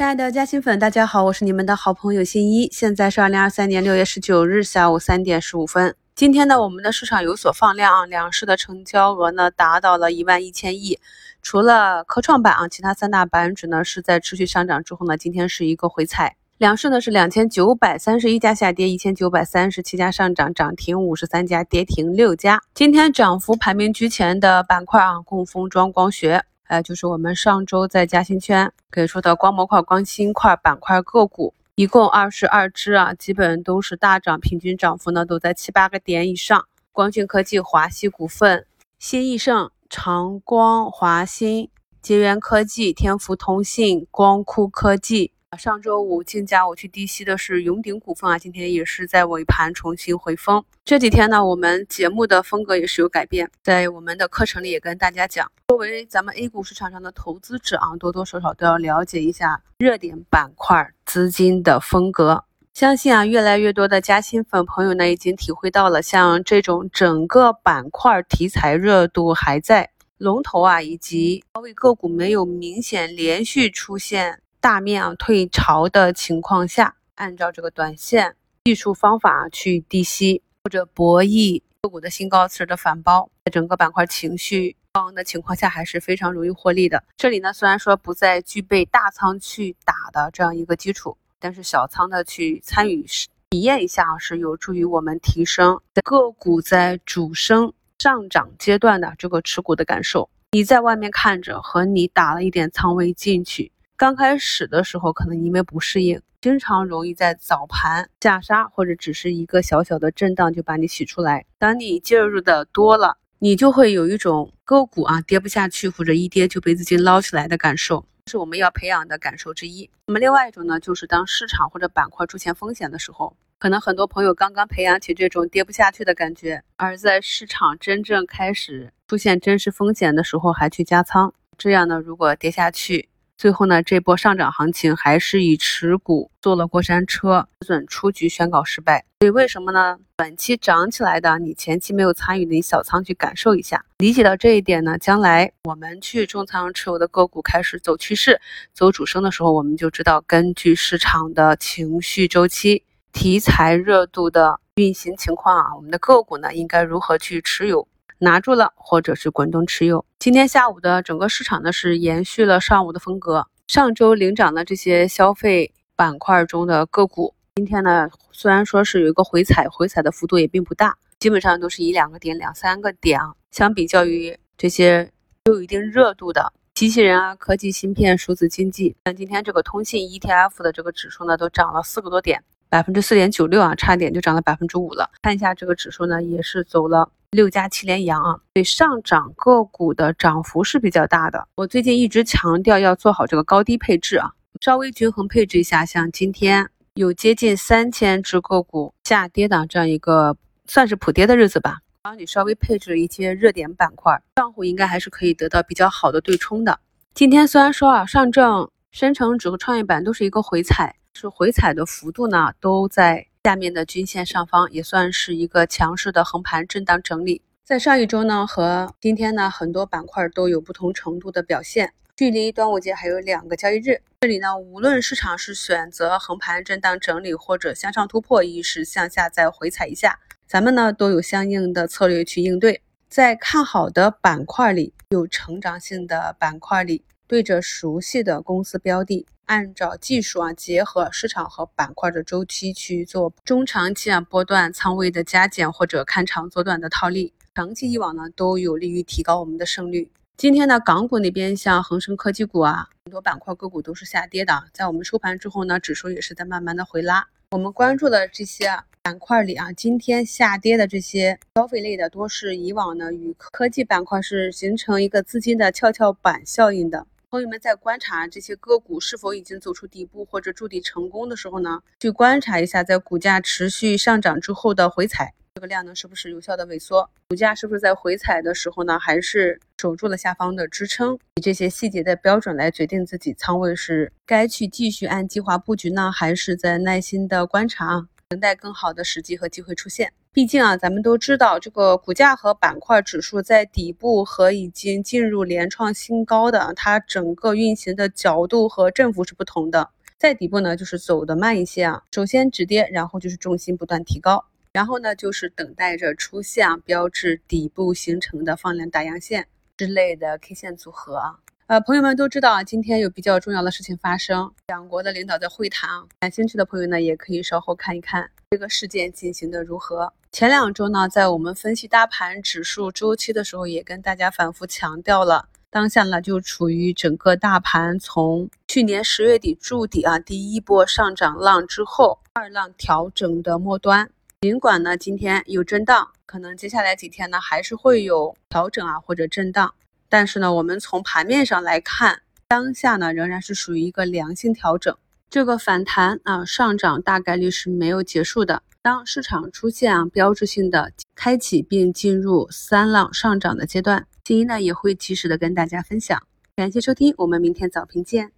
亲爱的嘉兴粉，大家好，我是你们的好朋友新一。现在是二零二三年六月十九日下午三点十五分。今天呢，我们的市场有所放量啊，两市的成交额呢达到了一万一千亿。除了科创板啊，其他三大板指呢是在持续上涨之后呢，今天是一个回踩。两市呢是两千九百三十一家下跌，一千九百三十七家上涨，涨停五十三家，跌停六家。今天涨幅排名居前的板块啊，供封装光学。呃，就是我们上周在嘉兴圈给出的光模块、光芯块板块个股，一共二十二只啊，基本都是大涨，平均涨幅呢都在七八个点以上。光讯科技、华西股份、新易盛、长光、华新、捷源科技、天福通信、光酷科技。上周五竞价我去低吸的是永鼎股份啊，今天也是在尾盘重新回封。这几天呢，我们节目的风格也是有改变，在我们的课程里也跟大家讲，作为咱们 A 股市场上的投资者啊，多多少少都要了解一下热点板块资金的风格。相信啊，越来越多的加薪粉朋友呢，已经体会到了像这种整个板块题材热度还在，龙头啊以及高位个股没有明显连续出现。大面啊退潮的情况下，按照这个短线技术方法去低吸或者博弈个股的新高次的反包，在整个板块情绪高昂的情况下，还是非常容易获利的。这里呢，虽然说不再具备大仓去打的这样一个基础，但是小仓的去参与体验一下，是有助于我们提升个股在主升上涨阶段的这个持股的感受。你在外面看着和你打了一点仓位进去。刚开始的时候，可能因为不适应，经常容易在早盘下杀，或者只是一个小小的震荡就把你洗出来。当你介入的多了，你就会有一种个股啊跌不下去，或者一跌就被资金捞起来的感受，是我们要培养的感受之一。那么另外一种呢，就是当市场或者板块出现风险的时候，可能很多朋友刚刚培养起这种跌不下去的感觉，而在市场真正开始出现真实风险的时候还去加仓，这样呢，如果跌下去。最后呢，这波上涨行情还是以持股坐了过山车，止损出局宣告失败。所以为什么呢？短期涨起来的，你前期没有参与的，你小仓去感受一下，理解到这一点呢，将来我们去重仓持有的个股开始走趋势、走主升的时候，我们就知道根据市场的情绪周期、题材热度的运行情况啊，我们的个股呢应该如何去持有。拿住了，或者是滚动持有。今天下午的整个市场呢，是延续了上午的风格。上周领涨的这些消费板块中的个股，今天呢，虽然说是有一个回踩，回踩的幅度也并不大，基本上都是一两个点、两三个点啊。相比较于这些有一定热度的机器人啊、科技芯片、数字经济，像今天这个通信 ETF 的这个指数呢，都涨了四个多点，百分之四点九六啊，差点就涨了百分之五了。看一下这个指数呢，也是走了。六加七连阳啊，对上涨个股的涨幅是比较大的。我最近一直强调要做好这个高低配置啊，稍微均衡配置一下。像今天有接近三千只个股下跌的这样一个算是普跌的日子吧，帮你稍微配置一些热点板块，账户应该还是可以得到比较好的对冲的。今天虽然说啊，上证、深成指和创业板都是一个回踩，是回踩的幅度呢都在。下面的均线上方也算是一个强势的横盘震荡整理。在上一周呢和今天呢，很多板块都有不同程度的表现。距离端午节还有两个交易日，这里呢，无论市场是选择横盘震荡整理，或者向上突破，亦是向下再回踩一下，咱们呢都有相应的策略去应对。在看好的板块里，有成长性的板块里。对着熟悉的公司标的，按照技术啊，结合市场和板块的周期去做中长期啊波段仓位的加减或者看长做短的套利，长期以往呢都有利于提高我们的胜率。今天呢，港股那边像恒生科技股啊，很多板块个股都是下跌的，在我们收盘之后呢，指数也是在慢慢的回拉。我们关注的这些板块里啊，今天下跌的这些消费类的，多是以往呢与科技板块是形成一个资金的跷跷板效应的。朋友们在观察这些个股是否已经走出底部或者筑底成功的时候呢，去观察一下在股价持续上涨之后的回踩，这个量能是不是有效的萎缩？股价是不是在回踩的时候呢，还是守住了下方的支撑？以这些细节的标准来决定自己仓位是该去继续按计划布局呢，还是在耐心的观察，等待更好的时机和机会出现？毕竟啊，咱们都知道这个股价和板块指数在底部和已经进入连创新高的，它整个运行的角度和振幅是不同的。在底部呢，就是走的慢一些啊，首先止跌，然后就是重心不断提高，然后呢就是等待着出现啊标志底部形成的放量大阳线之类的 K 线组合啊。呃，朋友们都知道啊，今天有比较重要的事情发生，两国的领导在会谈啊。感兴趣的朋友呢，也可以稍后看一看这个事件进行的如何。前两周呢，在我们分析大盘指数周期的时候，也跟大家反复强调了，当下呢就处于整个大盘从去年十月底筑底啊第一波上涨浪之后，二浪调整的末端。尽管呢今天有震荡，可能接下来几天呢还是会有调整啊或者震荡。但是呢，我们从盘面上来看，当下呢仍然是属于一个良性调整，这个反弹啊上涨大概率是没有结束的。当市场出现啊标志性的开启并进入三浪上涨的阶段，新一呢也会及时的跟大家分享。感谢收听，我们明天早评见。